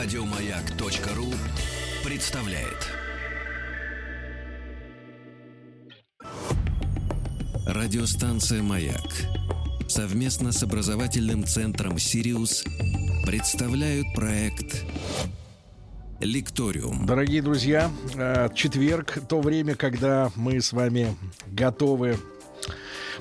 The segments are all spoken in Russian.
Радиомаяк.ру представляет. Радиостанция «Маяк» совместно с образовательным центром «Сириус» представляют проект Лекториум. Дорогие друзья, э, четверг, то время, когда мы с вами готовы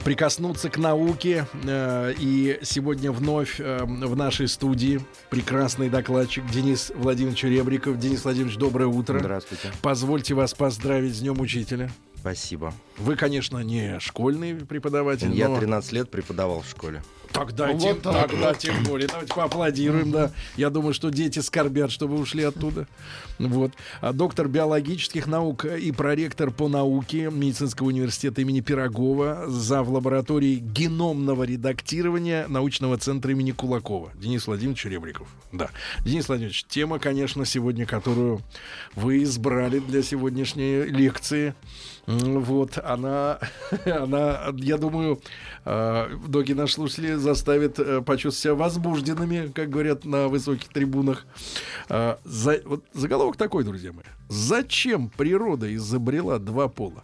прикоснуться к науке. Э, и сегодня вновь э, в нашей студии прекрасный докладчик Денис Владимирович Ребриков. Денис Владимирович, доброе утро. Здравствуйте. Позвольте вас поздравить с Днем Учителя. Спасибо. Вы, конечно, не школьный преподаватель. Я но... 13 лет преподавал в школе. Тогда, Ну, тем, вот так тогда вот. тем более. Давайте поаплодируем, да. Я думаю, что дети скорбят, что вы ушли оттуда. Вот. А доктор биологических наук и проректор по науке медицинского университета имени Пирогова, зав. лаборатории геномного редактирования научного центра имени Кулакова. Денис Владимирович Ребриков. Да. Денис Владимирович, тема, конечно, сегодня, которую вы избрали для сегодняшней лекции. Вот, она, она, я думаю, э, многие наши слушатели заставит э, почувствовать себя возбужденными, как говорят на высоких трибунах. Э, за- вот заголовок такой, друзья мои. Зачем природа изобрела два пола?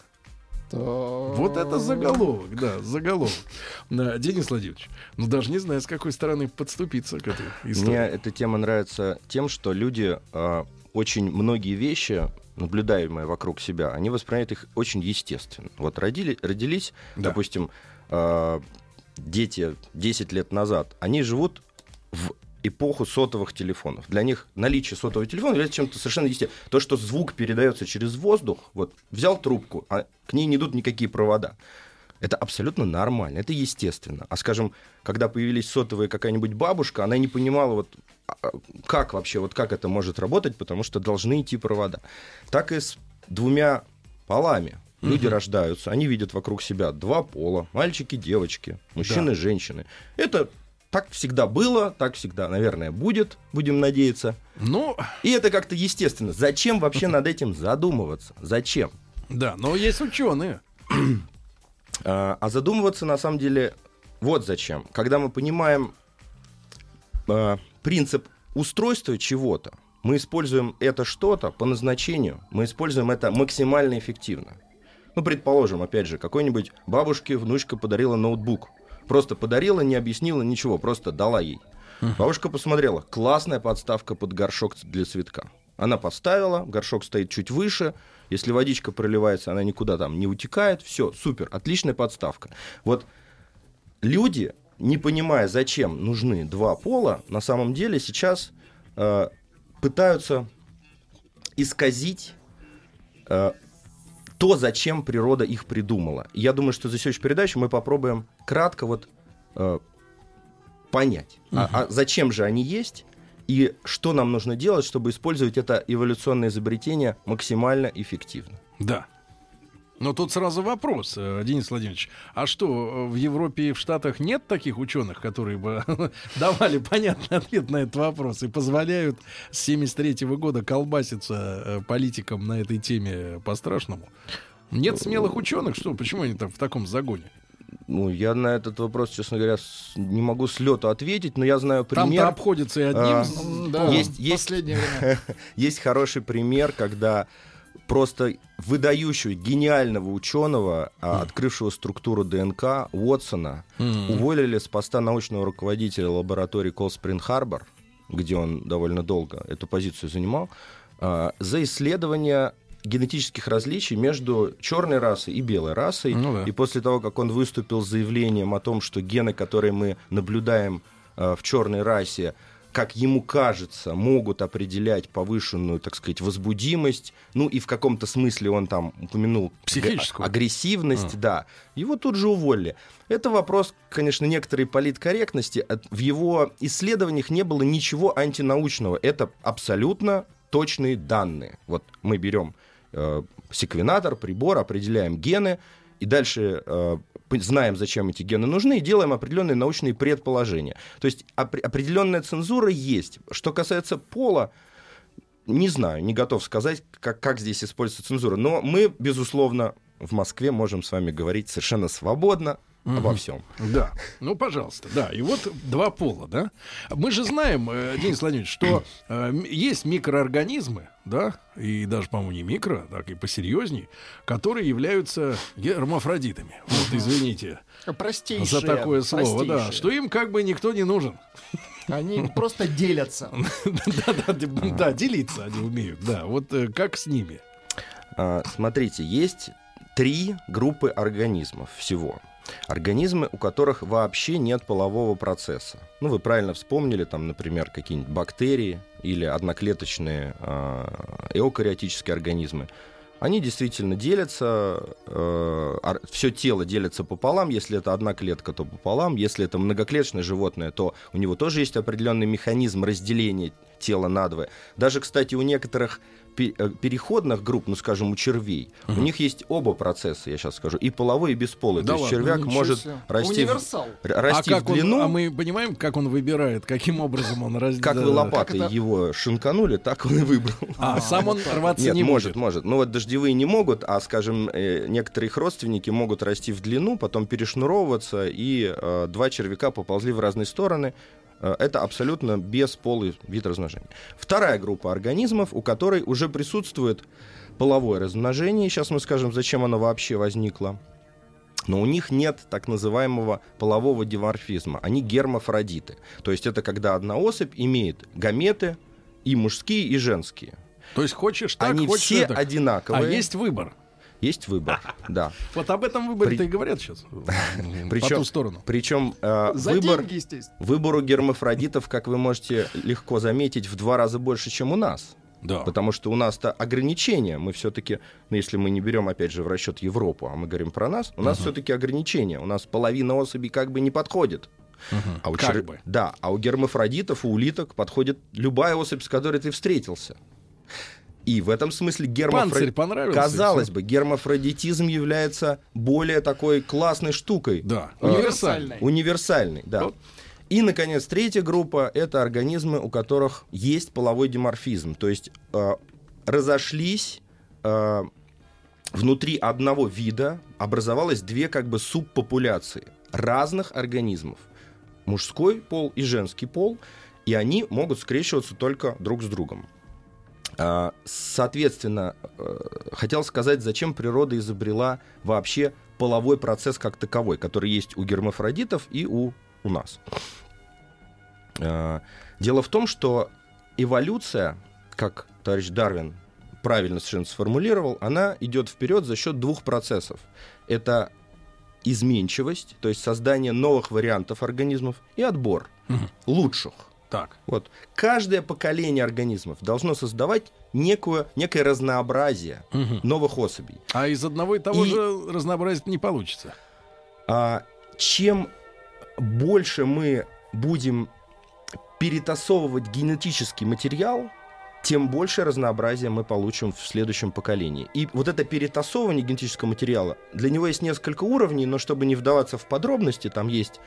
Вот это заголовок, да, заголовок. Да, Денис Владимирович, ну даже не знаю, с какой стороны подступиться к этой истории. Мне эта тема нравится тем, что люди э, очень многие вещи, наблюдаемые вокруг себя, они воспринимают их очень естественно. Вот родили, родились, Да. допустим, э, дети 10 лет назад, они живут в эпоху сотовых телефонов. Для них наличие сотового телефона является чем-то совершенно естественным. То, что звук передается через воздух, вот взял трубку, а к ней не идут никакие провода. Это абсолютно нормально, это естественно. А скажем, когда появились сотовые какая-нибудь бабушка, она не понимала, вот как вообще, вот как это может работать, потому что должны идти провода. Так и с двумя полами. Люди рождаются, они видят вокруг себя два пола, мальчики, девочки, мужчины, женщины. Это так всегда было, так всегда, наверное, будет, будем надеяться. Ну, И это как-то естественно. Зачем вообще над этим задумываться? Зачем? да, но есть ученые. А а задумываться на самом деле вот зачем. Когда мы понимаем а, принцип устройства чего-то, мы используем это что-то по назначению, мы используем это максимально эффективно. Ну, предположим, опять же, какой-нибудь бабушке внучка подарила ноутбук. Просто подарила, не объяснила ничего, просто дала ей. Бабушка посмотрела, классная подставка под горшок для цветка. Она поставила, горшок стоит чуть выше, если водичка проливается, она никуда там не утекает, все, супер, отличная подставка. Вот люди, не понимая, зачем нужны два пола, на самом деле сейчас э, пытаются исказить э, то, зачем природа их придумала. И Я думаю, что за следующую передачу мы попробуем кратко вот э, понять, а- а, зачем же они есть и что нам нужно делать, чтобы использовать это эволюционное изобретение максимально эффективно. Да. Но тут сразу вопрос, э, Денис Владимирович. А что, э, в Европе и в Штатах нет таких ученых, которые бы давали понятный ответ на этот вопрос и позволяют с 73 года колбаситься э, политикам на этой теме по-страшному? Нет смелых ученых, что? Почему они там в таком загоне? Ну, я на этот вопрос, честно говоря, не могу с лету ответить, но я знаю Там-то пример. обходится и одним. А, Да, Есть- есть-. Есть хороший пример, когда просто выдающего, гениального ученого, а, открывшего структуру ДНК, Уотсона, уволили с поста научного руководителя лаборатории Колспринг Харбор, где он довольно долго эту позицию занимал, а, за исследование генетических различий между черной расой и белой расой. Ну да. И после того, как он выступил с заявлением о том, что гены, которые мы наблюдаем э, в черной расе, как ему кажется, могут определять повышенную, так сказать, возбудимость. Ну и в каком-то смысле он там упомянул Психическую. аг- агрессивность, да. Его тут же уволили. Это вопрос, конечно, некоторой политкорректности. В его исследованиях не было ничего антинаучного. Это абсолютно точные данные. Вот мы берем э, секвенатор, прибор, определяем гены, и дальше э, знаем, зачем эти гены нужны, и делаем определенные научные предположения. То есть опре- определенная цензура есть. Что касается пола, не знаю, не готов сказать, как, как здесь используется цензура. Но мы, безусловно, в Москве можем с вами говорить совершенно свободно, обо всем. Да, ну, пожалуйста, да. И вот два пола, да. Мы же знаем, э, Денис Владимирович, что э, есть микроорганизмы, да, и даже, по-моему, не микро, так и посерьезней, которые являются гермафродитами. Вот, извините Простейшие. за такое слово, да, простейшие. что им как бы никто не нужен. Они просто делятся. Да-да, да, делиться они умеют, да. Вот э, как с ними? А, Смотрите, есть три группы организмов всего. Организмы, у которых вообще нет полового процесса. Ну, вы правильно вспомнили, там, например, какие-нибудь бактерии или одноклеточные а, эукариотические организмы. Они действительно делятся, все тело делится пополам. Если это одна клетка, то пополам. Если это многоклеточное животное, то у него тоже есть определенный механизм разделения тела надвое. Даже, кстати, у некоторых э, переходных групп, ну, скажем, у червей, у них есть оба процесса, я сейчас скажу, и половой, и бесполый. Да То есть ладно, червяк Ничего может себе. расти, в, Универсал. расти а в длину, он, а мы понимаем, как он выбирает, каким образом он раз... как вы лопатой Как это? его шинканули, так он и выбрал. А, сам он рваться Нет, не может, будет. может. Ну вот дождевые не могут, а, скажем, э, некоторые их родственники могут расти в длину, потом перешнуровываться, и э, два червяка поползли в разные стороны. Э, Это абсолютно бесполый вид размножения. Вторая группа организмов, у которой уже присутствует половое размножение. Сейчас мы скажем, зачем оно вообще возникло. Но у них нет так называемого полового диморфизма. Они гермафродиты. То есть это когда одна особь имеет гаметы и мужские, и женские. То есть хочешь так, Они хочешь все эдак. одинаковые. А есть выбор. Есть выбор, да. Вот об этом выборе-то При- и говорят сейчас. По Причем- ту сторону. Причем э, За выбор, деньги, естественно. выбор у гермафродитов, как вы можете легко заметить, в два раза больше, чем у нас. Да. Потому что у нас-то ограничения. Мы все-таки, ну, если мы не берем, опять же, в расчет Европу, а мы говорим про нас, у нас все-таки ограничения. У нас половина особей как бы не подходит. А у Как чер- бы. Да, а у гермафродитов, у улиток подходит любая особь, с которой ты встретился. И в этом смысле Панцирь гермафродит... понравился? Казалось бы, гермафродитизм является более такой классной штукой. Да. А, Универсальный. Универсальный, да. Вот. И, наконец, третья группа — это организмы, у которых есть половой диморфизм. То есть э, разошлись э, внутри одного вида, образовалось две как бы субпопуляции разных организмов. Мужской пол и женский пол. И они могут скрещиваться только друг с другом. А, Соответственно, э, хотел сказать, зачем природа изобрела вообще половой процесс как таковой, который есть у гермафродитов и у, у нас. А, Дело в том, что эволюция, как товарищ Дарвин правильно совершенно сформулировал, она идет вперед за счет двух процессов. Это изменчивость, то есть создание новых вариантов организмов, и отбор Мгм. лучших. Так. Вот. Каждое поколение организмов должно создавать некую, некое разнообразие Мгм. новых особей. А из одного и того И- же разнообразия не получится. А чем больше мы будем перетасовывать генетический материал, тем больше разнообразия мы получим в следующем поколении. И вот это перетасовывание генетического материала, для него есть несколько уровней, но чтобы не вдаваться в подробности, там есть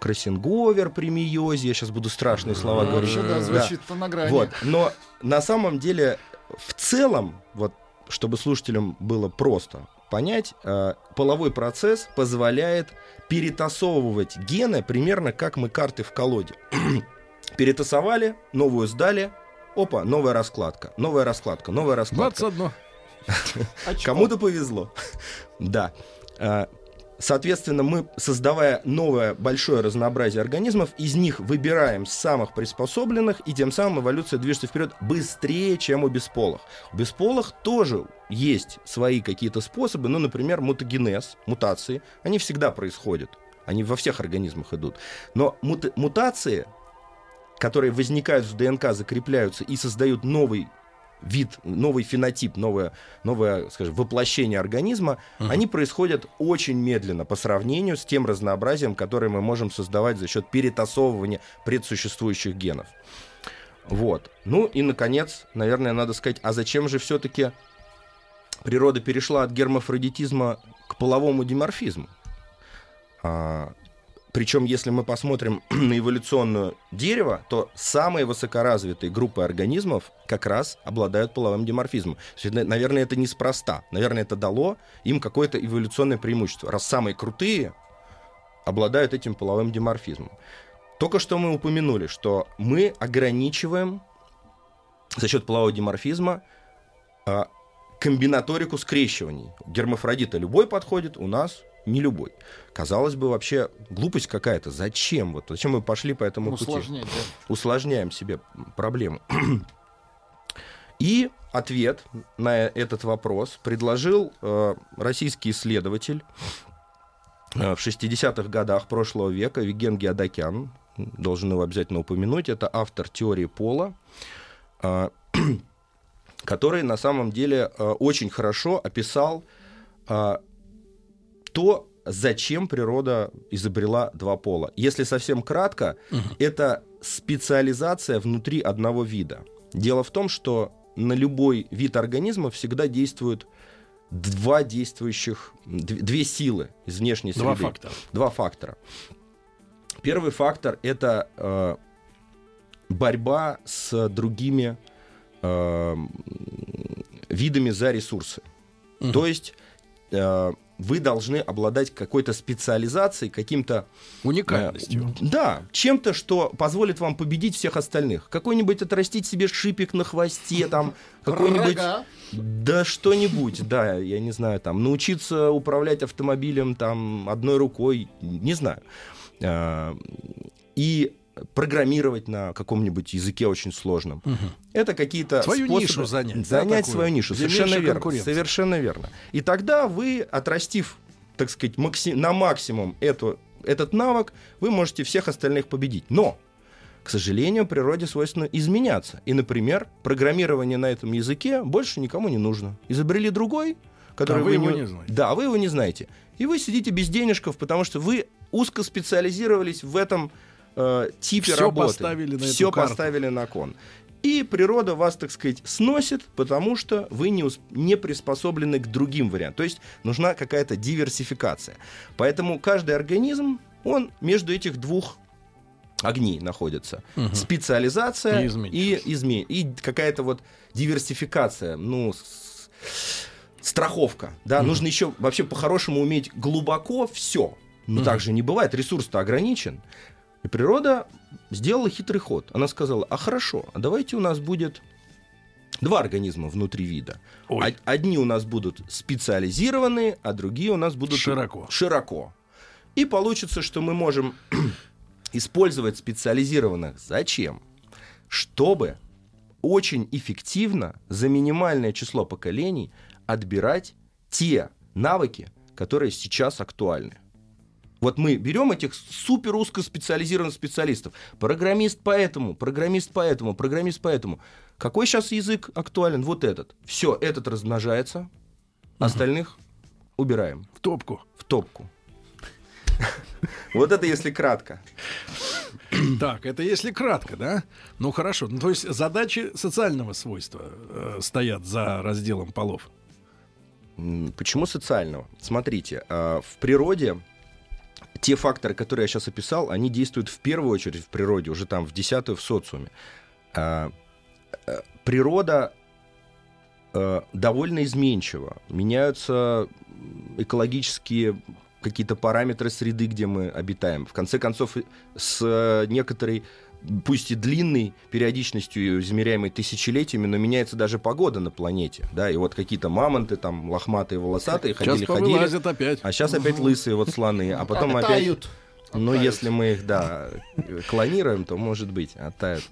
кроссинговер при мейозе, я сейчас буду страшные слова Ну, говорить. Да, Да. звучит на грани. Вот. Но на самом деле, в целом, вот, чтобы слушателям было просто понять, э, половой процесс позволяет перетасовывать гены примерно как мы карты в колоде. Перетасовали, новую сдали, опа, новая раскладка, новая раскладка, новая раскладка. 21. Очко. Кому-то повезло. Да. Соответственно, мы, создавая новое большое разнообразие организмов, из них выбираем самых приспособленных, и тем самым эволюция движется вперед быстрее, чем у бесполых. У бесполых тоже есть свои какие-то способы, ну, например, мутагенез, мутации, они всегда происходят. Они во всех организмах идут. Но мута- мутации, которые возникают в ДНК, закрепляются и создают новый вид, новый фенотип, новое, новое, скажем, воплощение организма, они происходят очень медленно по сравнению с тем разнообразием, которое мы можем создавать за счет перетасовывания предсуществующих генов. Вот. Ну и, наконец, наверное, надо сказать, а зачем же все-таки природа перешла от гермафродитизма к половому диморфизму? А, причем, если мы посмотрим на эволюционное дерево, то самые высокоразвитые группы организмов как раз обладают половым диморфизмом. То есть, на- наверное, это неспроста. Наверное, это дало им какое-то эволюционное преимущество. Раз самые крутые, обладают этим половым диморфизмом. Только что мы упомянули, что мы ограничиваем за счет полового диморфизма а, комбинаторику скрещиваний. Гермафродита любой подходит, у нас не любой. Казалось бы, вообще глупость какая-то. Зачем? Вот зачем мы пошли по этому пути? Усложнять, да. Усложняем себе проблему. И ответ на этот вопрос предложил э, российский исследователь э, в 60-х годах прошлого века Виген Геодокян. Должен его обязательно упомянуть. Это автор теории пола, э, который на самом деле э, очень хорошо описал э, то, зачем природа изобрела два пола. Если совсем кратко, это специализация внутри одного вида. Дело в том, что на любой вид организма всегда действуют два действующих, дв- две силы из внешней среды. Два фактора. Два фактора. Первый фактор это э, борьба с другими э, видами за ресурсы. Мгм. То есть э, вы должны обладать какой-то специализацией, каким-то Уникальностью. Э, Да, чем-то, что позволит вам победить всех остальных. Какой-нибудь отрастить себе шипик на хвосте, там, какой-нибудь... Да что-нибудь, да, я не знаю, там, научиться управлять автомобилем, там, одной рукой, не знаю. А, И программировать на каком-нибудь языке очень сложном. Это какие-то Свою способы нишу занять, да, Занять такую, свою нишу, совершенно верно. Совершенно верно. И тогда вы, отрастив, так сказать, макси- на максимум эту, этот навык, вы можете всех остальных победить. Но, к сожалению, природе свойственно изменяться. И, например, программирование на этом языке больше никому не нужно. Изобрели другой, который А вы его не знаете. Да, вы его не знаете. И вы сидите без денежков, потому что вы узко специализировались в этом э, типе Всё работы. поставили на карту. поставили на кон. И природа вас, так сказать, сносит, потому что вы не, ус- не приспособлены к другим вариантам. То есть нужна какая-то диверсификация. Поэтому каждый организм, он между этих двух огней находится. Мгм. Специализация И и, изме- и какая-то вот диверсификация, ну, с- страховка. Да, нужно еще вообще по-хорошему уметь глубоко все. Но Мгм. так же не бывает, ресурс-то ограничен. И природа сделала хитрый ход. Она сказала, а хорошо, а давайте у нас будет два организма внутри вида. Ой. Од- Одни у нас будут специализированные, а другие у нас будут Широко. широко. И получится, что мы можем использовать специализированных. Зачем? Чтобы очень эффективно за минимальное число поколений отбирать те навыки, которые сейчас актуальны. Вот мы берем этих супер узкоспециализированных специалистов. Программист по этому, программист по этому, программист по этому. Какой сейчас язык актуален? Вот этот. Все, этот размножается, остальных убираем В топку. в топку. Вот это если кратко. Так, это если кратко, да? Ну хорошо. Ну, то есть задачи социального свойства э, стоят за разделом полов. Почему социального? Смотрите, а, в природе те факторы, которые я сейчас описал, они действуют в первую очередь в природе, уже там в десятую в социуме. А, э, Природа э, довольно изменчива. Меняются экологические какие-то параметры среды, где мы обитаем. В конце концов, с некоторой, пусть и длинной периодичностью, измеряемой тысячелетиями, но меняется даже погода на планете. Да, и вот какие-то мамонты, там, лохматые, волосатые, Сейчас ходили, ходили. опять. А сейчас опять лысые вот слоны, а потом опять... Оттают. Ну, если мы их, да, клонируем, то, может быть, оттают.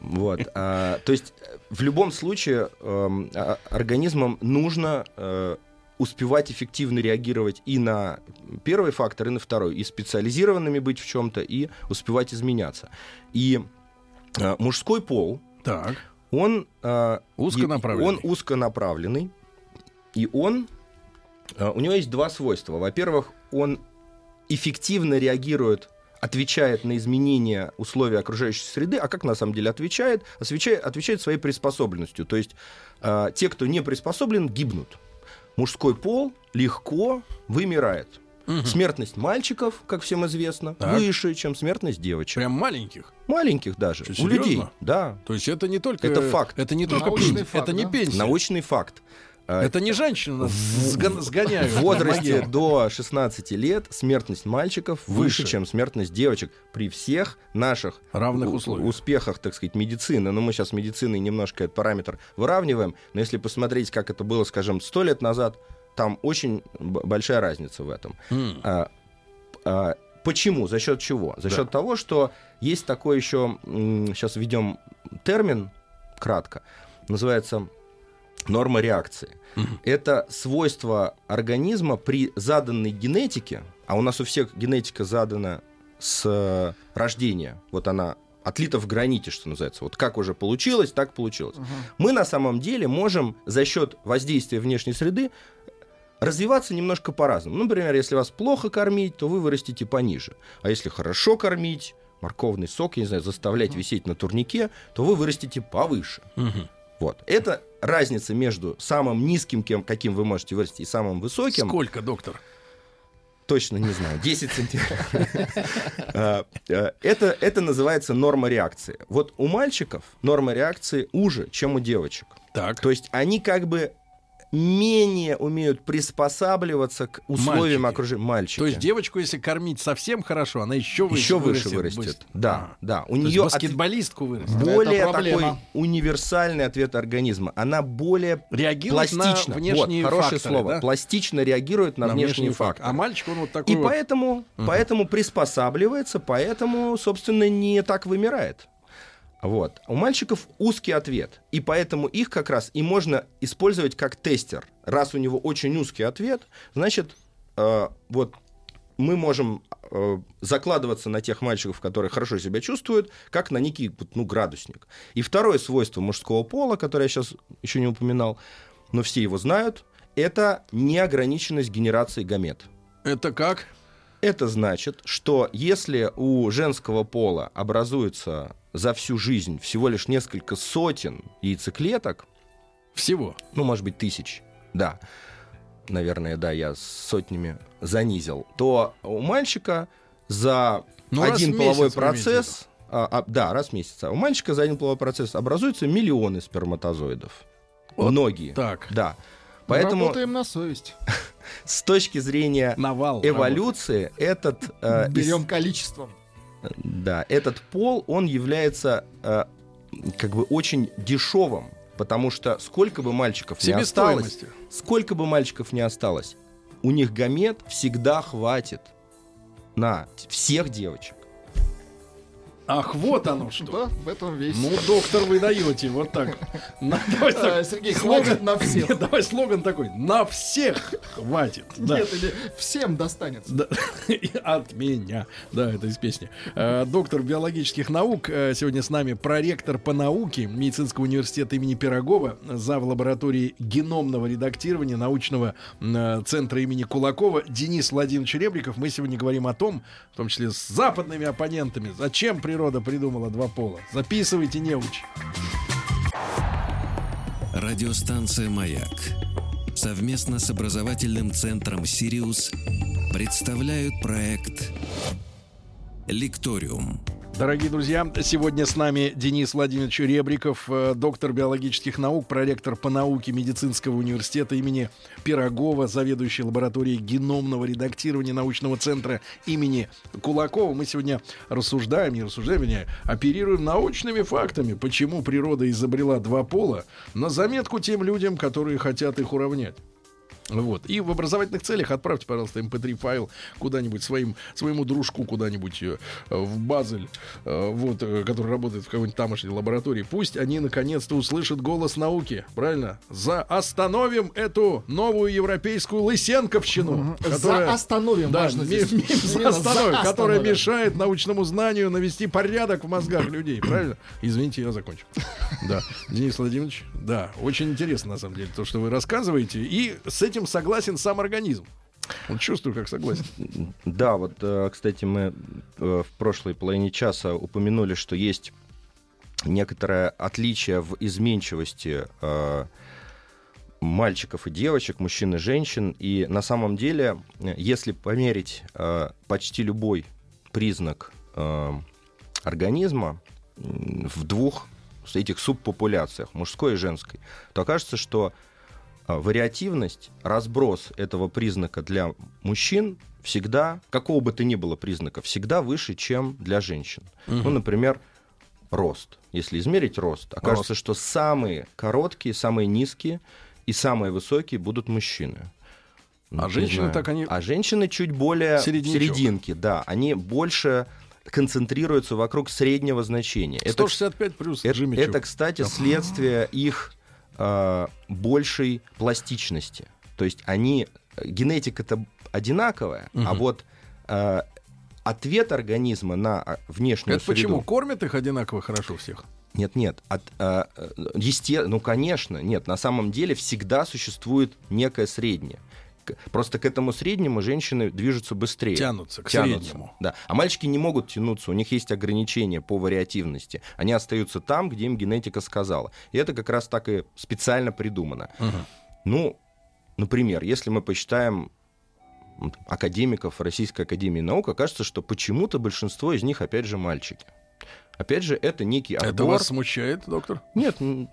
Вот. а, то есть, э, в любом случае, а- организмам нужно э, успевать эффективно реагировать и на первый фактор, и на второй. И специализированными быть в чем-то, и успевать изменяться. И э, мужской пол, Так. он... э, Узконаправленный. Он узконаправленный. И он... э, У него есть два свойства. Во-первых, он эффективно реагирует, отвечает на изменения условий окружающей среды, а как на самом деле отвечает? Отвечает, отвечает своей приспособленностью. То есть э, те, кто не приспособлен, гибнут. Мужской пол легко вымирает. Смертность мальчиков, как всем известно, Так. выше, чем смертность девочек. Прям маленьких. Маленьких даже. Что, У людей. Да. То есть это не только... Это факт. Это не только Научный пенсия. факт, это не да? пенсия. Научный факт. А, Это не женщины нас В- сгон- сгоняют. в возрасте до 16 лет смертность мальчиков выше, Выше. чем смертность девочек при всех наших Равных условиях. успехах, так сказать, медицины. Но мы сейчас медициной немножко этот параметр выравниваем. Но если посмотреть, как это было, скажем, 100 лет назад, там очень большая разница в этом. М. А, а, почему? За счет чего? За Да. счет того, что есть такой еще, сейчас введем термин кратко, называется норма реакции. Мгм. Это свойство организма при заданной генетике, а у нас у всех генетика задана с э, рождения, вот она отлита в граните, что называется. Вот как уже получилось, так получилось. Мы на самом деле можем за счет воздействия внешней среды развиваться немножко по-разному. Например, если вас плохо кормить, то вы вырастете пониже. А если хорошо кормить, морковный сок, я не знаю, заставлять висеть на турнике, то вы вырастете повыше. Мгм. Вот. Это разница между самым низким, кем, каким вы можете вырасти, и самым высоким. Сколько, доктор? Точно не знаю. 10 сантиметров. А, а, Это, это называется норма реакции. Вот у мальчиков норма реакции уже, чем у девочек. Так. То есть они как бы менее умеют приспосабливаться к условиям Мальчики. окружения. Мальчики. То есть девочку, если кормить совсем хорошо, она еще выше еще выше вырастет. вырастет. Да, А. да. У То нее баскетболистку вырастет. более такой универсальный ответ организма. Она более Реагирует на пластично. внешние вот, хорошее факторы, слово. да? Пластично реагирует на, На внешние, факторы. А мальчик, он вот такой И вот. поэтому, поэтому приспосабливается, поэтому, собственно, не так вымирает. Вот. У мальчиков узкий ответ, и поэтому их как раз и можно использовать как тестер. Раз у него очень узкий ответ, значит, э, вот мы можем э, закладываться на тех мальчиков, которые хорошо себя чувствуют, как на некий ну, градусник. И второе свойство мужского пола, которое я сейчас еще не упоминал, но все его знают, это неограниченность генерации гамет. Это как? Это значит, что если у женского пола образуется за всю жизнь всего лишь несколько сотен яйцеклеток, Всего. ну, может быть, тысяч, да, наверное, да, я сотнями занизил, то у мальчика за Ну, один половой месяц процесс, а, а, да, раз в месяц, а у мальчика за один половой процесс образуются миллионы сперматозоидов. Вот Многие. Так. Да. Поэтому Работаем на совесть. с точки зрения Навал. эволюции этот э, Берем количеством. Да, этот пол, он является э, как бы очень дешевым, потому что сколько бы мальчиков не осталось, сколько бы мальчиков не осталось, у них гамет всегда хватит на всех девочек. Ах, вот оно что. Да, в этом весь. Ну, доктор, вы даете, вот так. На- давай А, так, Сергей, слоган- хватит на всех. Нет, Давай слоган такой. На всех хватит. Да. Нет, или всем достанется. Да, и от меня. Да, это из песни. Э, Доктор биологических наук э, сегодня с нами проректор по науке медицинского университета имени Пирогова, зав. лаборатории геномного редактирования научного центра имени Кулакова Денис Владимирович Ребриков. Мы сегодня говорим о том, в том числе с западными оппонентами, зачем природа придумала два пола. Записывайте, неуч. Радиостанция «Маяк» совместно с образовательным центром «Сириус» представляют проект «Лекториум». Дорогие друзья, сегодня с нами Денис Владимирович Ребриков, э, доктор биологических наук, проректор по науке медицинского университета имени Пирогова, заведующий лабораторией геномного редактирования научного центра имени Кулакова. Мы сегодня рассуждаем, не рассуждаем, вернее, оперируем научными фактами, почему природа изобрела два пола, на заметку тем людям, которые хотят их уравнять. Вот. И в образовательных целях отправьте, пожалуйста, mp3 файл куда-нибудь своим, своему дружку куда-нибудь э, в Базель, э, вот, э, который работает в какой-нибудь тамошней лаборатории. Пусть они наконец-то услышат голос науки. Правильно? За остановим эту новую европейскую лысенковщину. За остановим, да, важно ми- здесь. ми- за остановим, которая мешает научному знанию навести порядок в мозгах людей. Правильно? Извините, я закончу. Да. Денис Владимирович, да, очень интересно, на самом деле, то, что вы рассказываете. И с этим согласен сам организм. Вот чувствую, как согласен. Да, вот, э, кстати, мы э, в прошлой половине часа упомянули, что есть некоторое отличие в изменчивости э, мальчиков и девочек, мужчин и женщин. И на самом деле, если померить почти любой признак организма в двух этих субпопуляциях, мужской и женской, то окажется, что вариативность, разброс этого признака для мужчин всегда, какого бы то ни было признака, всегда выше, чем для женщин. Ну, например, рост. Если измерить рост, окажется, что самые короткие, самые низкие и самые высокие будут мужчины. Ну, А женщины так они- А женщины чуть более Середнячок. серединке, да. Они больше концентрируются вокруг среднего значения. Это 165 плюс это, Джимми это, кстати, следствие их э, большей пластичности. То есть они э, генетика-то одинаковая, а Мгм. вот э, ответ организма на а, внешнюю Это среду. почему? Кормят их одинаково хорошо всех? Нет, нет, от, э, э, есте- ну конечно, нет. На самом деле всегда существует некое среднее. Просто к этому среднему женщины движутся быстрее. Тянутся к Тянутся, среднему. Да. А мальчики не могут тянуться, у них есть ограничения по вариативности. Они остаются там, где им генетика сказала. И это как раз так и специально придумано. Мгм. Ну, например, если мы посчитаем академиков Российской Академии Наук, окажется, что почему-то большинство из них, опять же, мальчики. Опять же, это некий Это отбор. вас смущает, доктор? Нет, м,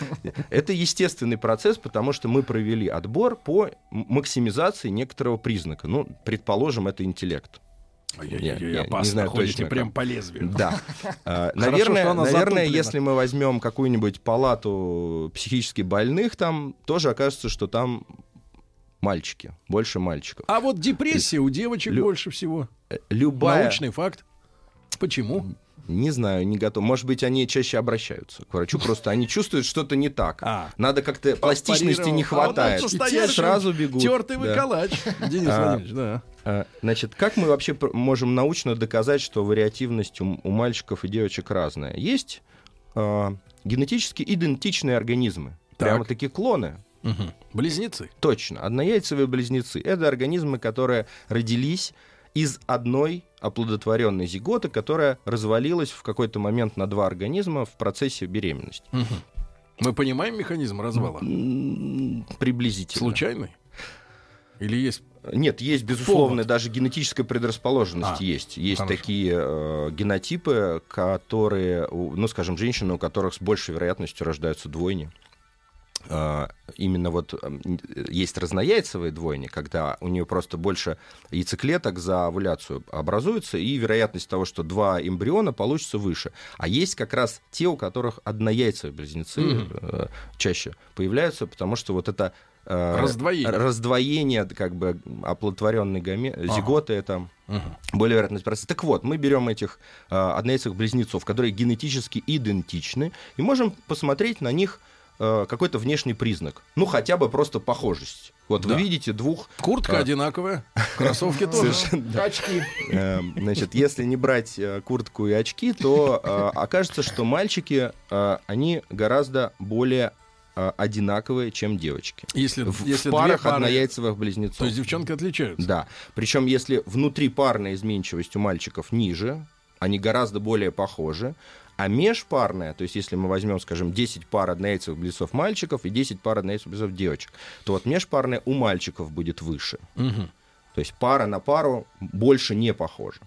это естественный процесс, потому что мы провели отбор по максимизации некоторого признака. Ну, предположим, это интеллект. Ай-яй-яй, Я- я не опасно, знаю ходите точно, прям как. по лезвию. Да. А, Хорошо, Наверное, она наверное, если мы возьмем какую-нибудь палату психически больных, там тоже окажется, что там мальчики, больше мальчиков. А вот депрессия у девочек Лю- больше всего. Э, Любая, Научный факт. Почему? Не знаю, не готов. Может быть, они чаще обращаются к врачу, просто они чувствуют что-то не так. А. Надо как-то пластичности не Парировал. А вот хватает. сразу бегут. Тертый вы Да. калач, Денис А, Владимирович, да. А, Значит, как мы вообще можем научно доказать, что вариативность у, у мальчиков и девочек разная? Есть а, генетически идентичные организмы. Так. Прямо такие клоны. Мгм. Близнецы. Точно. Однояйцевые близнецы. Это организмы, которые родились из одной оплодотворенной зиготы, которая развалилась в какой-то момент на два организма в процессе беременности. Мгм. Мы понимаем механизм развала? Приблизительно. Случайный? Или есть? Нет, есть, безусловно, Повод. даже генетическая предрасположенность А, есть. Есть хорошо. такие э, генотипы, которые, ну, скажем, женщины, у которых с большей вероятностью рождаются двойни. А, именно вот м, есть разнояйцевые двойни, когда у нее просто больше яйцеклеток за овуляцию образуется, и вероятность того, что два эмбриона получится выше. А есть как раз те, у которых однояйцевые близнецы э, чаще появляются, потому что вот это э, Раздвоение. раздвоение как бы оплодотворенной гаме... зиготы это Мгм. более вероятность процесса. Так вот, мы берем этих э, однояйцевых близнецов, которые генетически идентичны, и можем посмотреть на них э, какой-то внешний признак. Ну, хотя бы просто похожесть. Вот Да. вы видите двух... Куртка А. одинаковая, кроссовки тоже. Очки. Э, Значит, если не брать э, куртку и очки, то окажется, что мальчики, они гораздо более одинаковые, чем девочки. Если, В, если в парах пары, однояйцевых близнецов. то есть девчонки отличаются. Да. Причем, если внутрипарная изменчивость у мальчиков ниже, они гораздо более похожи. А межпарная, то есть если мы возьмем, скажем, 10 пар однояйцевых близнецов мальчиков и 10 пар однояйцевых близнецов девочек, то вот межпарная у мальчиков будет выше. Мгм. То есть пара на пару больше не похожа.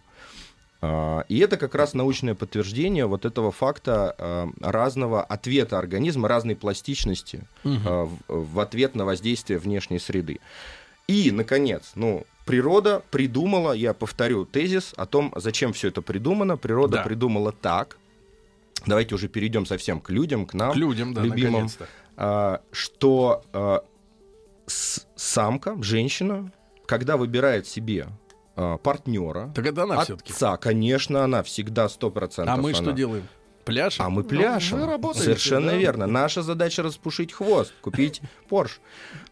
А, И это как раз научное подтверждение вот этого факта а, разного ответа организма, разной пластичности в, в ответ на воздействие внешней среды. И, наконец, ну, природа придумала, я повторю тезис о том, зачем все это придумано. Природа Да. придумала так. Давайте уже перейдем совсем к людям, к нам К людям, да, любимым, а, что а, с- самка, женщина, когда выбирает себе а, партнера, Так это она все-таки. отца, конечно, она всегда сто процентов. А мы что она. делаем? Пляшем? А мы пляшем. вы работаете, Совершенно да? верно. Наша задача распушить хвост, купить Порш.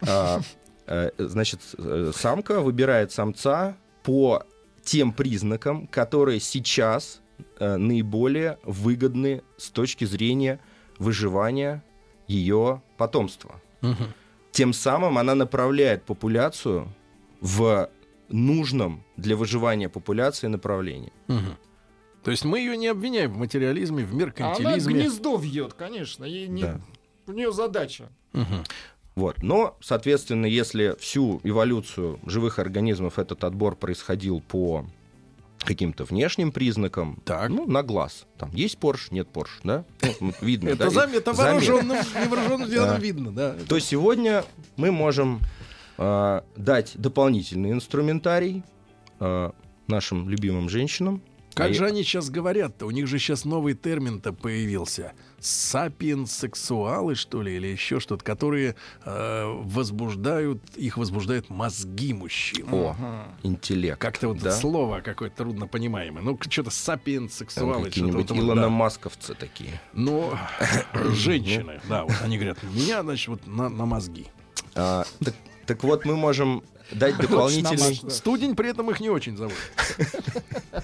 А, э, Значит, э, самка выбирает самца по тем признакам, которые сейчас э, наиболее выгодны с точки зрения выживания ее потомства. Мгм. Тем самым она направляет популяцию в нужном для выживания популяции направлении. Мгм. То есть мы ее не обвиняем в материализме, в А Она меркантилизме. гнездо вьет, конечно. Ей не... Да. У нее задача. Мгм. Вот. Но, соответственно, если всю эволюцию живых организмов этот отбор происходил по каким-то внешним признакам, Так. ну, на глаз. Там есть Порш, нет Порш, да? Ну, видно, Это, да? зам- это вооруженным, невооруженным Да. видно, да. То сегодня мы можем э, дать дополнительный инструментарий э, нашим любимым женщинам. Как А же я- они сейчас говорят-то? У них же сейчас новый термин-то появился. Сапиенсексуалы, что ли, или еще что-то, которые э, возбуждают, их возбуждают мозги мужчин. О, интеллект. Как-то вот да? слово какое-то трудно понимаемое. Ну, что-то сапиенсексуалы. что-то какие-нибудь вот, Илона да. Масковцы такие. Ну, женщины, да, вот они говорят, меня, значит, вот на, на мозги. А, так, так вот, мы можем дать дополнительный, Студень при этом их не очень зовут.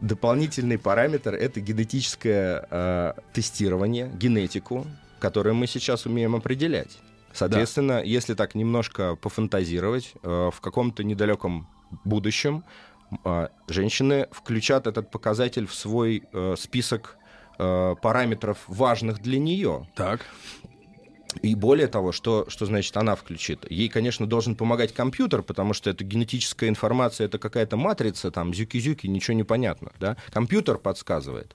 дополнительный параметр. Это генетическое э, тестирование, генетику, которую мы сейчас умеем определять. Соответственно, если так немножко пофантазировать, э, в каком-то недалеком будущем э, женщины включат этот показатель в свой э, список э, параметров важных для нее. Так. И более того, что, что значит она включит? Ей, конечно, должен помогать компьютер, потому что это генетическая информация, это какая-то матрица, там, зюки-зюки, ничего не понятно, да? Компьютер подсказывает.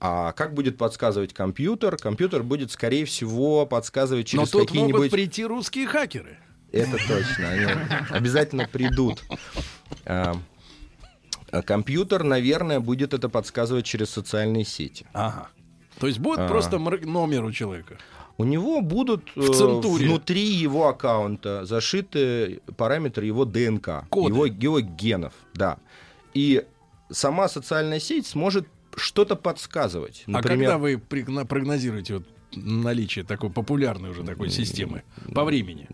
А как будет подсказывать компьютер? Компьютер будет, скорее всего, подсказывать Но через тут могут какие-нибудь... прийти русские хакеры. Это точно, они обязательно придут. А, а Компьютер, наверное, будет это подсказывать через социальные сети. Ага. То есть будет А. просто номер у человека. У него будут э, В центуре. внутри его аккаунта зашиты параметры его ДНК, Коды. его, его генов, да. И сама социальная сеть сможет что-то подсказывать. А когда Например, вы пригна- прогнозируете вот наличие такой популярной уже такой системы по времени?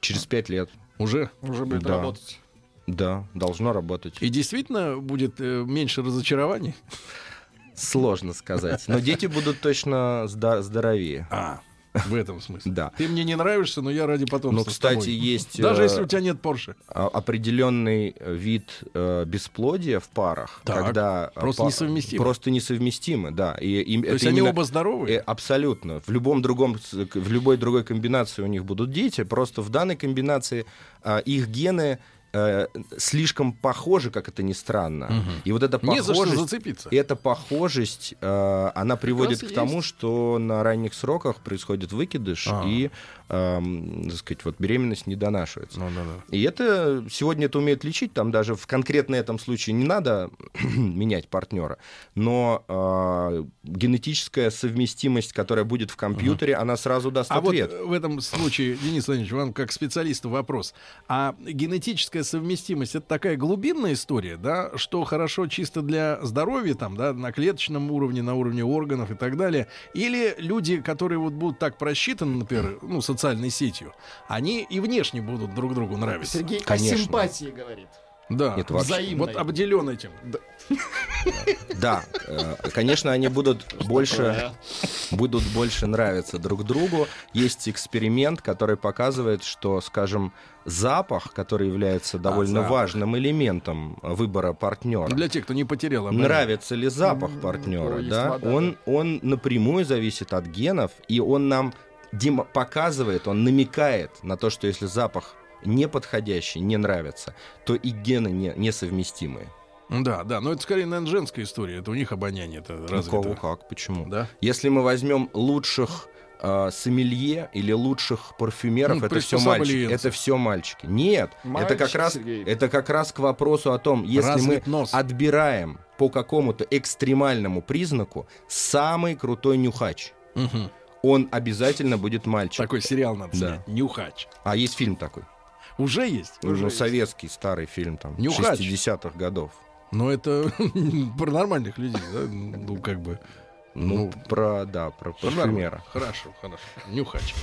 через пять лет, Уже? Уже будет Да. работать. да, должно работать. И действительно будет э, меньше разочарований? Сложно сказать. Но дети будут точно здо- здоровее. А, в этом смысле. Да. Ты мне не нравишься, но я ради потомства Ну, кстати, есть Даже э, если у тебя нет Порше. а- определенный э, вид э, бесплодия в парах, Так. когда э, Просто па- несовместимы. просто несовместимы, да. И, им- То есть они именно- оба здоровы? Э, абсолютно. В любом другом, в любой другой комбинации у них будут дети. Просто в данной комбинации а, их гены э, слишком похожи, как это ни странно. И вот эта Не за что похожесть, зацепиться. эта похожесть, э, она приводит раз к тому, есть. что на ранних сроках происходит выкидыш А. и, эм, так сказать, вот беременность не донашивается. Ну, да, да. И это сегодня это умеют лечить, там даже в конкретно этом случае не надо менять партнера, но э, генетическая совместимость, которая будет в компьютере, она сразу даст А вот ответ. э, в этом случае, Денис Владимирович, вам как специалисту вопрос. А генетическая совместимость это такая глубинная история, да, что хорошо чисто для здоровья, там, да, на клеточном уровне, на уровне органов и так далее. Или люди, которые вот будут так просчитаны, например, ну, социальной сетью, они и внешне будут друг другу нравиться. Сергей Конечно. о симпатии говорит. Да. Нет, вообще. Взаимной. Вот обделен этим. Да, э, конечно, они будут больше, будут больше нравиться друг другу. Есть эксперимент, который показывает, что, скажем, запах, который является довольно запах. важным элементом выбора партнера. Для тех, кто не потерял обоняние. Нравится ли запах партнера, да? вода, он, он напрямую зависит от генов, и он нам демо- показывает, он намекает на то, что если запах неподходящий, не нравится, то и гены не, несовместимые. Да, да, но это скорее, наверное, женская история. Это у них обоняние это У развито. кого как, почему? Да? Если мы возьмем лучших э, сомелье или лучших парфюмеров, Ну, это все мальчики. Это все мальчики. Нет, это как Мальчик, раз Сергей. это как раз к вопросу о том, если Развит мы нос. отбираем по какому-то экстремальному признаку самый крутой нюхач, Мгм. он обязательно будет мальчик. Такой сериал надо Да. снять. Нюхач. А есть фильм такой, Уже есть. ну, советский старый фильм там Нюхач. 60-х годов. Но это про нормальных людей, да? Ну, как бы. Ну, Ну, про да, про парфюмера. Хорошо, хорошо. Нюхач.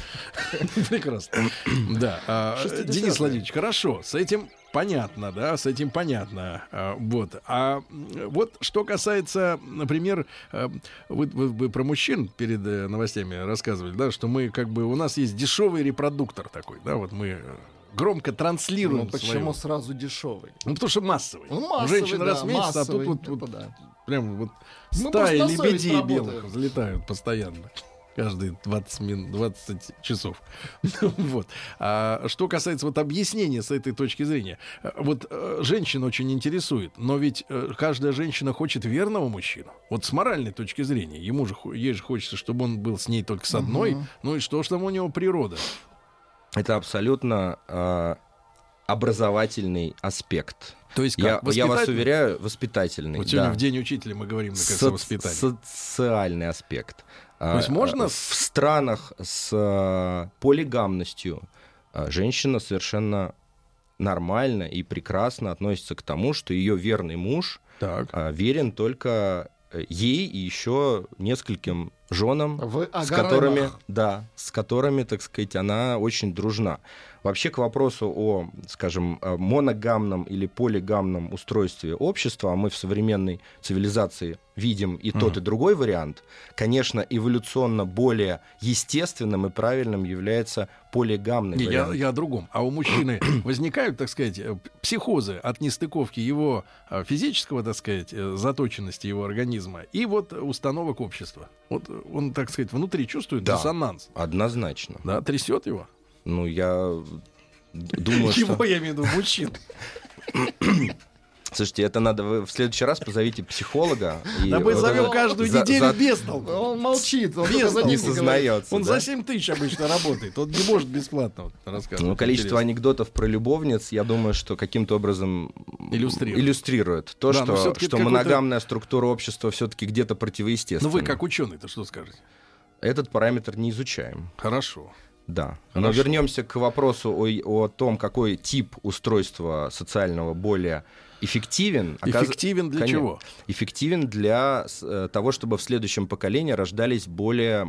Прекрасно. Да. а, 60-е. Денис Владимирович, хорошо. С этим понятно, да, с этим понятно. А, Вот. А вот что касается, например, вы, вы- вы про мужчин перед э, новостями рассказывали, да, что мы как бы у нас есть дешевый репродуктор такой, да, вот мы э, громко транслируем. Ну почему свою- сразу дешевый? Ну, потому что массовый. Ну, У массовый, женщин да, раз в месяц, а тут вот, вот да. прям вот Мы стаи лебедей работаем. белых взлетают постоянно. каждые 20, мин, 20 часов. вот. А что касается вот объяснения с этой точки зрения, э, вот э, женщина очень интересует, но ведь э, каждая женщина хочет верного мужчину. Вот с моральной точки зрения, ему же, ей же хочется, чтобы он был с ней только с одной. Мгм. Ну и что ж там у него природа? Это абсолютно э, образовательный аспект. То есть Я, как? я вас Воспитательный? уверяю, воспитательный. Вот сегодня да. в день учителя мы говорим, наконец, о Соц- воспитании. Социальный аспект. То есть можно в странах с полигамностью женщина совершенно нормально и прекрасно относится к тому, что ее верный муж Так. верен только э, ей и еще нескольким женам, В с которыми, да, с которыми, так сказать, она очень дружна. Вообще к вопросу о, скажем, э, моногамном или полигамном устройстве общества, а мы в современной цивилизации видим и тот, Мгм. и другой вариант, конечно, эволюционно более естественным и правильным является полигамный Не, я, вариант. я о другом. А у мужчины возникают, так сказать, э, психозы от нестыковки его э, физического, так сказать, заточенности его организма и вот установок общества. Вот э, он, так сказать, внутри чувствует Да. диссонанс. Однозначно. Да, трясет его. Ну, я думаю, что... Его, я имею в виду, мужчин. Слушайте, это надо... Вы в следующий раз позовите психолога. и Да мы вот зовем это- каждую за- неделю за- без толку. Он молчит, он Без. Не сознается. Он да? за 7 тысяч обычно работает. Он не может бесплатно вот рассказывать. Ну, количество Интересно. анекдотов про любовниц, я думаю, что каким-то образом Иллюстрирует. иллюстрирует то, Да, но что, что моногамная структура общества все-таки где-то противоестественна. Ну вы как ученый-то что скажете? Этот параметр не изучаем. Хорошо. Да. Но Хорошо. вернемся к вопросу о, о том, какой тип устройства социального более эффективен. Оказ- Эффективен для Конечно. чего? Эффективен для э, того, чтобы в следующем поколении рождались более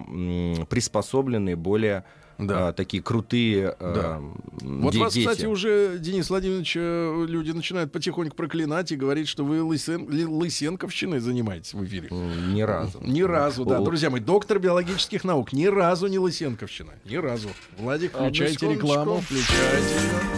приспособленные, более Да. э, такие крутые э, Да. м, Вот вас, дети. кстати, уже, Денис Владимирович, э, люди начинают потихоньку проклинать и говорить, что вы лысен... лысенковщиной занимаетесь в эфире. Ни разу. Ни разу, да. О. Друзья мои, доктор биологических наук. Ни разу не лысенковщина. Ни разу. Владик, включайте рекламу. Включайте.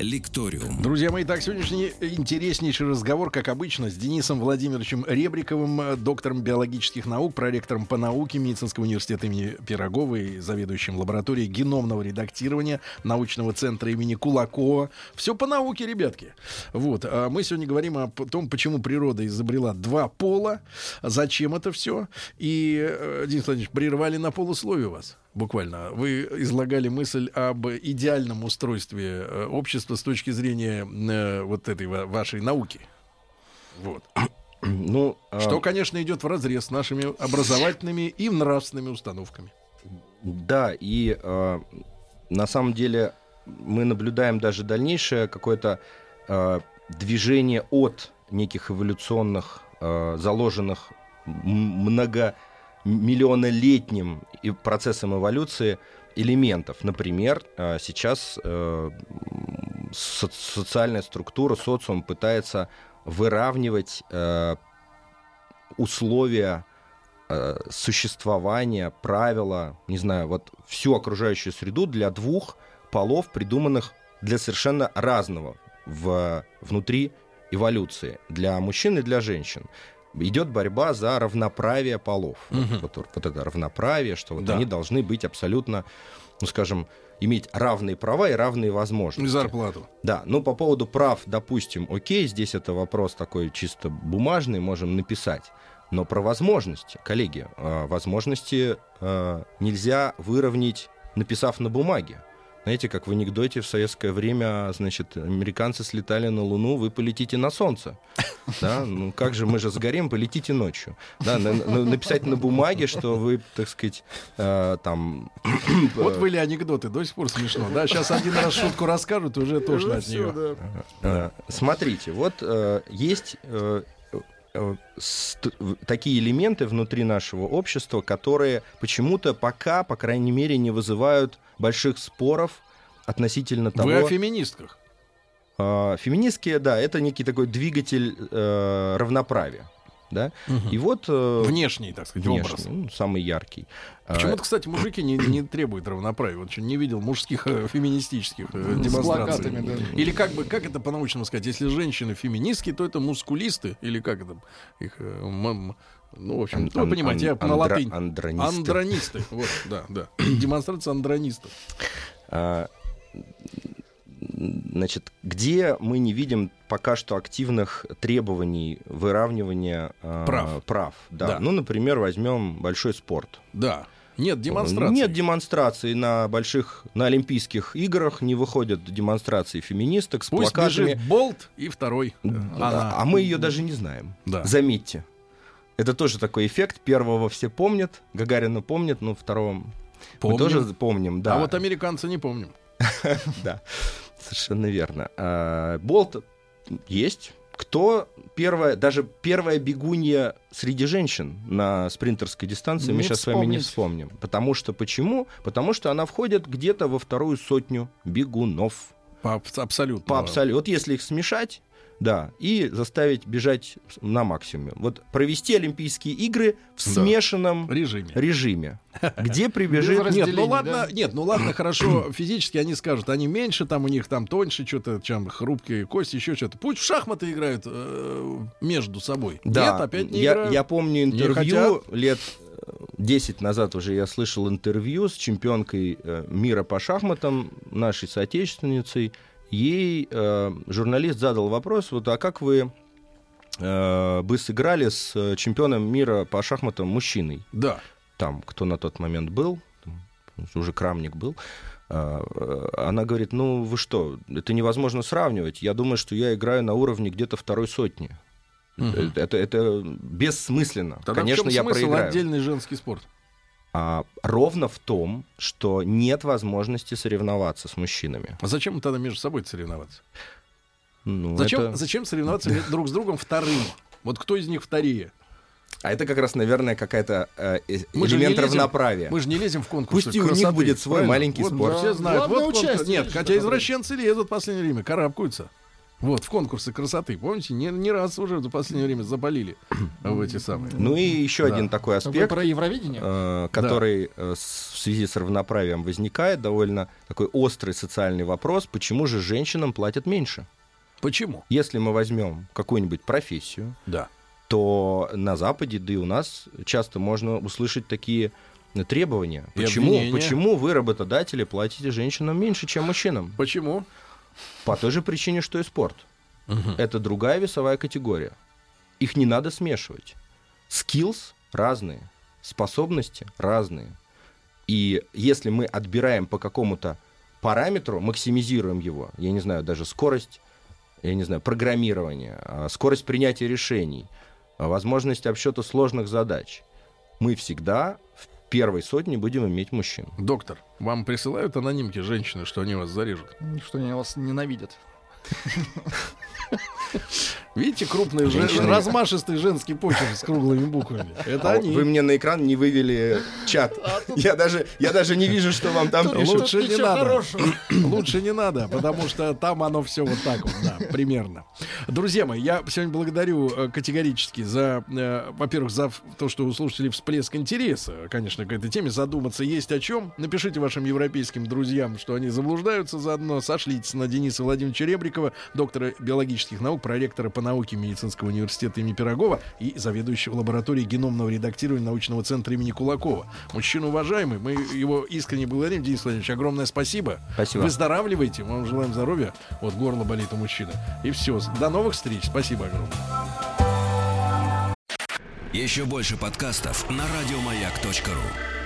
«Лекториум». Друзья мои, так, сегодняшний интереснейший разговор, как обычно, с Денисом Владимировичем Ребриковым, э, доктором биологических наук, проректором по науке Медицинского университета имени Пирогова и заведующим лабораторией геномного редактирования научного центра имени Кулакова. Все по науке, ребятки. Вот. а Мы сегодня говорим о том, почему природа изобрела два пола, зачем это все. И, э, Денис Владимирович, прервали на полусловие вас. Буквально. Вы излагали мысль об идеальном устройстве э, общества с точки зрения э, вот этой ва- вашей науки. Вот. Ну, а, Что, конечно, идет в разрез с нашими образовательными и нравственными установками. Да, и э, на самом деле мы наблюдаем даже дальнейшее какое-то э, движение от неких эволюционных, э, заложенных м- многомиллионолетним и процессом эволюции элементов. Например, э, сейчас э, социальная структура, социум пытается выравнивать э, условия существования, правила, не знаю, вот всю окружающую среду для двух полов, придуманных для совершенно разного в, внутри эволюции, для мужчин и для женщин. Идет борьба за равноправие полов. Вот- Мгм. Вот, вот это равноправие, что вот Да. они должны быть абсолютно, ну скажем, иметь равные права и равные И возможности. зарплату. Да, ну по поводу прав, допустим, окей, здесь это вопрос такой чисто бумажный, можем написать. Но про возможности, коллеги, э, возможности э, нельзя выровнять, написав на бумаге. Знаете, как в анекдоте в советское время, значит, американцы слетали на Луну, вы полетите на Солнце. Да, ну как же, мы же сгорим, полетите ночью. Да, на- на- написать на бумаге, что вы, так сказать, э, там... Вот были анекдоты, до сих пор смешно. Да, сейчас один раз шутку расскажут, уже тошно Ну, от всё, нее. да. Э, Смотрите, вот э, есть э, э, такие элементы внутри нашего общества, которые почему-то пока, по крайней мере, не вызывают больших споров относительно того... Вы о феминистках. Э, Феминистские, да, это некий такой двигатель э, равноправия. Да, и вот... э, Внешний, так сказать, внешний, образ. ну, самый яркий. А, Почему-то, кстати, мужики не, не требуют равноправия. Вот что, не видел мужских э, феминистических э, С демонстраций. плакатами, да. Или как бы, как это по-научному сказать, если женщины феминистки, то это мускулисты, или как это их, э, ну, в общем, ан- ну, вы ан- понимаете, я ан- на андро- латынь. андронисты. Андронисты. Вот, да, да. Демонстрация андронистов. А, Значит, где мы не видим пока что активных требований выравнивания а, Прав. прав да. Да. Ну, например, возьмем большой спорт. Да. Нет демонстрации. Нет демонстраций на больших, на Олимпийских играх, не выходят демонстрации феминисток с Пусть плакатами. бежит Болт и второй. э, А, она. а мы ее даже не знаем. Да. Заметьте. Это тоже такой эффект. Первого все помнят, Гагарина помнят, но второго Помним. мы тоже помним. Да. А вот американцы не помним. Да, совершенно верно. А, Болт есть. Кто первая, даже первая бегунья среди женщин на спринтерской дистанции, мы Не сейчас с вами не вспомнить. вспомним. Потому что почему? Потому что она входит где-то во вторую сотню бегунов. По абс- абсолютно. По абсолютно. Вот если их смешать, да, и заставить бежать на максимуме. Вот провести Олимпийские игры в Да. смешанном режиме. режиме. Где прибежит... Нет, ну ладно, да? нет, ну ладно, хорошо, физически они скажут, они меньше, там у них там тоньше, что-то, чем хрупкие кости, еще что-то. Пусть в шахматы играют э, между собой. Да, Нет, опять не я, играют. я помню интервью лет э, 10 назад уже я слышал интервью с чемпионкой э, мира по шахматам, нашей соотечественницей. Ей э, журналист задал вопрос, вот, а как вы э, бы сыграли с э, чемпионом мира по шахматам мужчиной? Да. Там, кто на тот момент был, уже Крамник был. А, э, Она говорит, ну вы что, это невозможно сравнивать. Я думаю, что я играю на уровне где-то второй сотни. Мгм. Это, это бессмысленно. Тогда Конечно, в чем я смысл проиграю. отдельный женский спорт? А, ровно в том, что нет возможности соревноваться с мужчинами. А зачем тогда между собой соревноваться? Ну, Зачем, это- зачем соревноваться друг с другом вторым? Вот кто из них вторее? А это как раз, наверное, какая-то э, э, Мы же не элемент лезем- равноправия. Мы же не лезем в конкурс. Пусть и у них будет свой маленький спорт. Все знают. Главное Вот конкурс- участие, Нет, хотя извращенцы лезут в последнее время, карабкаются. Вот, в конкурсы красоты. Помните, не, не раз уже за последнее время заболели в эти самые. Ну и еще Да. один такой Вы аспект. про Евровидение? э, который э, с- в связи с равноправием возникает, довольно такой острый социальный вопрос, почему же женщинам платят меньше? Почему? Если мы возьмем какую-нибудь профессию, Да. то на Западе, да и у нас часто можно услышать такие э, требования. И Почему, обвинения. почему вы, работодатели, платите женщинам меньше, чем мужчинам? Почему? По той же причине, что и спорт. Это другая весовая категория. Их не надо смешивать. Skills разные, способности разные. И если мы отбираем по какому-то параметру, максимизируем его, я не знаю, даже скорость, я не знаю, программирование, а, скорость принятия решений, а, возможность обсчета сложных задач, мы всегда в первой сотне будем иметь мужчин. Доктор, вам присылают анонимки женщины, что они вас зарежут? Что они вас ненавидят. Видите, крупный, жен- Женщины. размашистый женский почерк с круглыми буквами. Это А они. Вы мне на экран не вывели чат. Я даже, я даже не вижу, что вам там Тут- пишут. Лучше тут не надо. хорошего. Лучше не надо, потому что там оно все вот так вот, да, примерно. Друзья мои, я сегодня благодарю э, категорически за, э, во-первых, за то, что у слушателей всплеск интереса, конечно, к этой теме. Задуматься есть о чем. Напишите вашим европейским друзьям, что они заблуждаются заодно. Сошлитесь на Дениса Владимировича Ребрикова, доктора биологических наук, проректора по науке медицинского университета имени Пирогова и заведующего лабораторией геномного редактирования научного центра имени Кулакова. Мужчина уважаемый, мы его искренне благодарим, Денис Владимирович, огромное спасибо. Спасибо. Выздоравливайте, мы вам желаем здоровья. Вот горло болит у мужчины. И все. До новых встреч. Спасибо огромное. Еще больше подкастов на радиомаяк.ру.